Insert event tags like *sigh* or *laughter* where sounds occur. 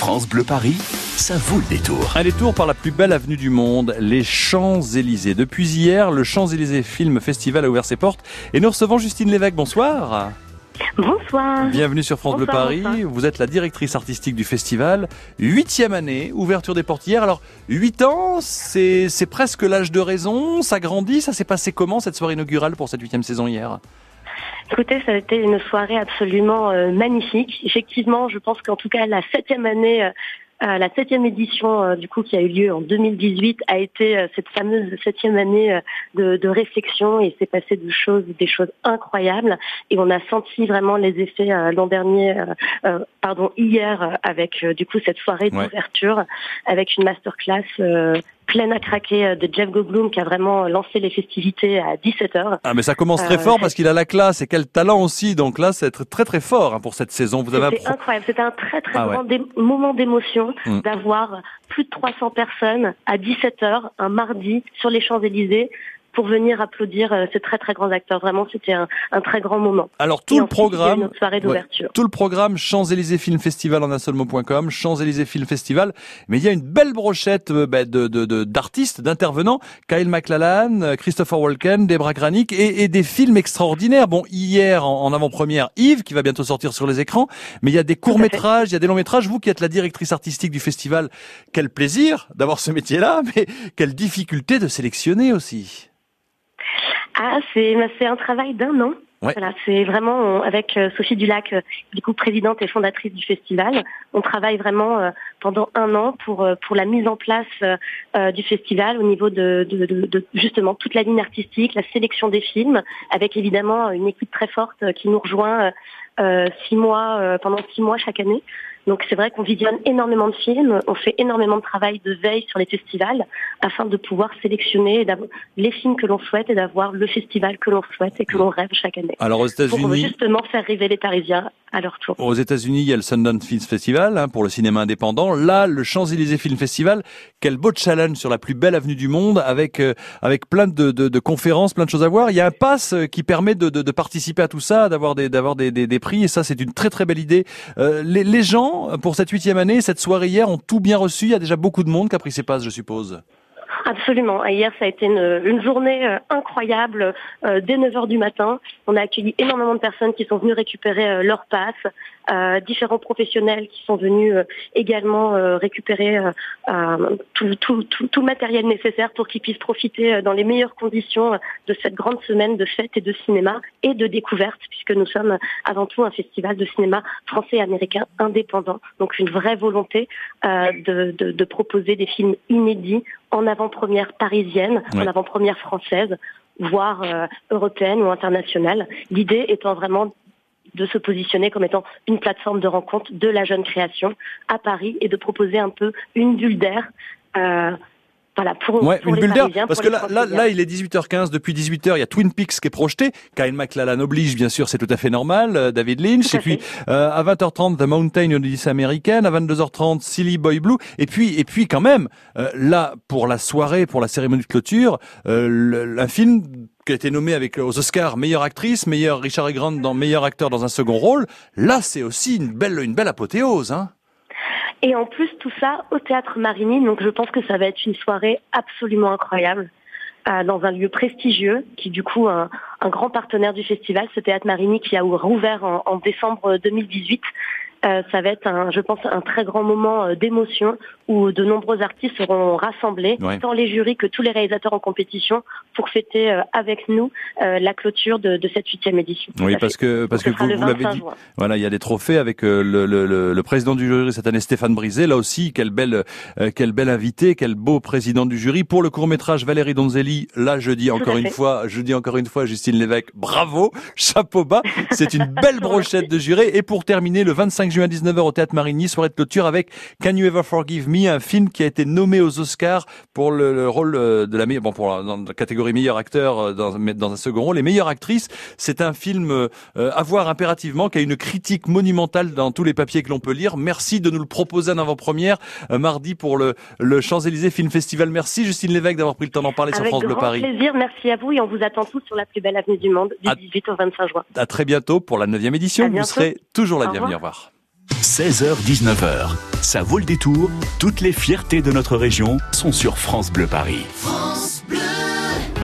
France Bleu Paris, ça vaut le détour. Un détour par la plus belle avenue du monde, les Champs-Élysées. Depuis hier, le Champs-Élysées Film Festival a ouvert ses portes et nous recevons Justine Lévesque. Bonsoir. Bonsoir. Bienvenue sur France Bleu Paris. bonsoir. Vous êtes la directrice artistique du festival. Huitième année, ouverture des portes hier. Alors, huit ans, c'est c'est presque l'âge de raison. Ça grandit. Ça s'est passé comment cette soirée inaugurale pour cette huitième saison hier? Écoutez, ça a été une soirée absolument euh, magnifique. Effectivement, je pense qu'en tout cas la septième année, euh, euh, la septième édition euh, du coup qui a eu lieu en 2018 a été euh, cette fameuse septième année euh, de, de réflexion et s'est passé de choses, des choses incroyables. Et on a senti vraiment les effets euh, l'an dernier, pardon hier avec euh, du coup cette soirée Ouais. d'ouverture avec une masterclass. Pleine à craquer euh, de Jeff Goldblum qui a vraiment lancé les festivités à 17h. Ah, mais ça commence très Euh, fort parce qu'il a la classe et quel talent aussi. Donc là, c'est très très fort hein, pour cette saison. Vous avez un C'était incroyable. C'était un très très Ah ouais. grand dé- moment d'émotion Mm. d'avoir plus de 300 personnes à 17h un mardi sur les Champs-Élysées pour venir applaudir euh, ces très très grands acteurs. Vraiment, c'était un, un très grand moment. Alors Et tout le ensuite, programme, notre soirée Ouais. d'ouverture. tout le programme Champs-Élysées Film Festival en un seul mot.com, Champs-Élysées Film Festival. Mais il y a une belle brochette euh, bah, de d'artistes, d'intervenants. Kyle MacLachlan, euh, Christopher Walken, Debra Granik et, et des films extraordinaires. Bon, hier en, en avant-première, Yves qui va bientôt sortir sur les écrans. Mais il y a des courts-métrages, il y a des longs-métrages. Vous qui êtes la directrice artistique du festival, quel plaisir d'avoir ce métier-là, *laughs* mais quelle difficulté de sélectionner aussi. Ah, c'est bah, c'est un travail d'un an. Ouais. Voilà, c'est vraiment on- avec euh, Sophie Dulac, euh, du coup présidente et fondatrice du festival. On travaille vraiment euh, pendant un an pour pour la mise en place euh, du festival au niveau de, de, de- de, justement toute la ligne artistique, la sélection des films, avec évidemment une équipe très forte qui nous rejoint euh, euh, six mois euh, pendant six mois chaque année. Donc c'est vrai qu'on visionne énormément de films, on fait énormément de travail de veille sur les festivals afin de pouvoir sélectionner les films que l'on souhaite et d'avoir le festival que l'on souhaite et que l'on rêve chaque année. Alors aux Pour États-Unis. justement faire rêver les Parisiens à. Aux États-Unis, il y a le Sundance Film Festival hein, pour le cinéma indépendant. Là, le Champs-Élysées Film Festival, quel beau challenge sur la plus belle avenue du monde, avec euh, avec plein de, de, de conférences, plein de choses à voir. Il y a un pass euh, qui permet de, de, de participer à tout ça, d'avoir des d'avoir des, des, des prix, et ça, c'est une très très belle idée. Euh, les, les gens pour cette huitième année, cette soirée hier, ont tout bien reçu. Il y a déjà beaucoup de monde qui a pris ses passes, je suppose. Absolument. Hier, ça a été une, journée euh, incroyable. Euh, dès 9 heures du matin, on a accueilli énormément de personnes qui sont venues récupérer euh, leurs passes, euh, différents professionnels qui sont venus euh, également euh, récupérer tout, tout, tout, tout le matériel nécessaire pour qu'ils puissent profiter dans les meilleures conditions de cette grande semaine de fêtes et de cinéma et de découverte, puisque nous sommes avant tout un festival de cinéma français et américain indépendant. Donc une vraie volonté de, de, de proposer des films inédits en avant-première parisienne, Ouais. en avant-première française, voire euh, européenne ou internationale. L'idée étant vraiment de se positionner comme étant une plateforme de rencontre de la jeune création à Paris et de proposer un peu une bulle d'air. euh, voilà, pour, Ouais, pour une les bulle d'air. Parce que là, là, là, il est 18h15. Depuis 18h, il y a Twin Peaks qui est projeté. Kyle MacLachlan oblige, bien sûr, c'est tout à fait normal. euh, David Lynch. Et puis, euh, à 20h30, The Mountain, une Odyssée américaine. À 22h30, Silly Boy Blue. Et puis, et puis, quand même, euh, là, pour la soirée, pour la cérémonie de clôture, euh, le- un film qui a été nommé avec euh, aux Oscars meilleure actrice, meilleur Richard E. Grant dans meilleur acteur dans un second rôle. Là, c'est aussi une belle, une belle apothéose, hein. Et en plus, tout ça au théâtre Marigny. Donc, je pense que ça va être une soirée absolument incroyable. euh, dans un lieu prestigieux, qui du coup un, grand partenaire du festival, ce théâtre Marigny qui a rouvert en, en décembre 2018. Euh, ça va être, un, je pense, un très grand moment euh, d'émotion où de nombreux artistes seront rassemblés, Ouais. tant les jurys que tous les réalisateurs en compétition, pour fêter euh, avec nous euh, la clôture de, de cette huitième édition. Oui, parce fait. que parce Donc, que vous, l'avez 25 dit. juin. Voilà, il y a des trophées avec euh, le, le, le, le président du jury cette année, Stéphane Brisé. Là aussi, quel bel, euh, quel bel invité, quel beau président du jury. Pour le court métrage Valérie Donzelli, là, je dis encore une fait. fois, je dis encore une fois, Justine Lévesque, bravo, chapeau bas. C'est une *laughs* belle brochette de juré. Et pour terminer, le 25 juin à 19h au Théâtre Marigny, soirée de clôture avec Can You Ever Forgive Me, un film qui a été nommé aux Oscars pour le, le rôle euh, de la meilleure, bon, pour la, dans la catégorie meilleur acteur euh, dans, un second rôle et meilleure actrice. C'est un film euh, à voir impérativement, qui a une critique monumentale dans tous les papiers que l'on peut lire. Merci de nous le proposer en avant-première euh, mardi pour le, le Champs-Élysées Film Festival. Merci Justine Lévesque d'avoir pris le temps d'en parler sur Avec France Bleu grand Paris. plaisir, merci à vous et on vous attend tous sur la plus belle avenue du monde du À- 18 au 25 juin. À très bientôt pour la neuvième édition. À Vous serez toujours la Au bienvenue. revoir. Au revoir. 16h-19h, ça vaut le détour. Toutes les fiertés de notre région sont sur France Bleu Paris.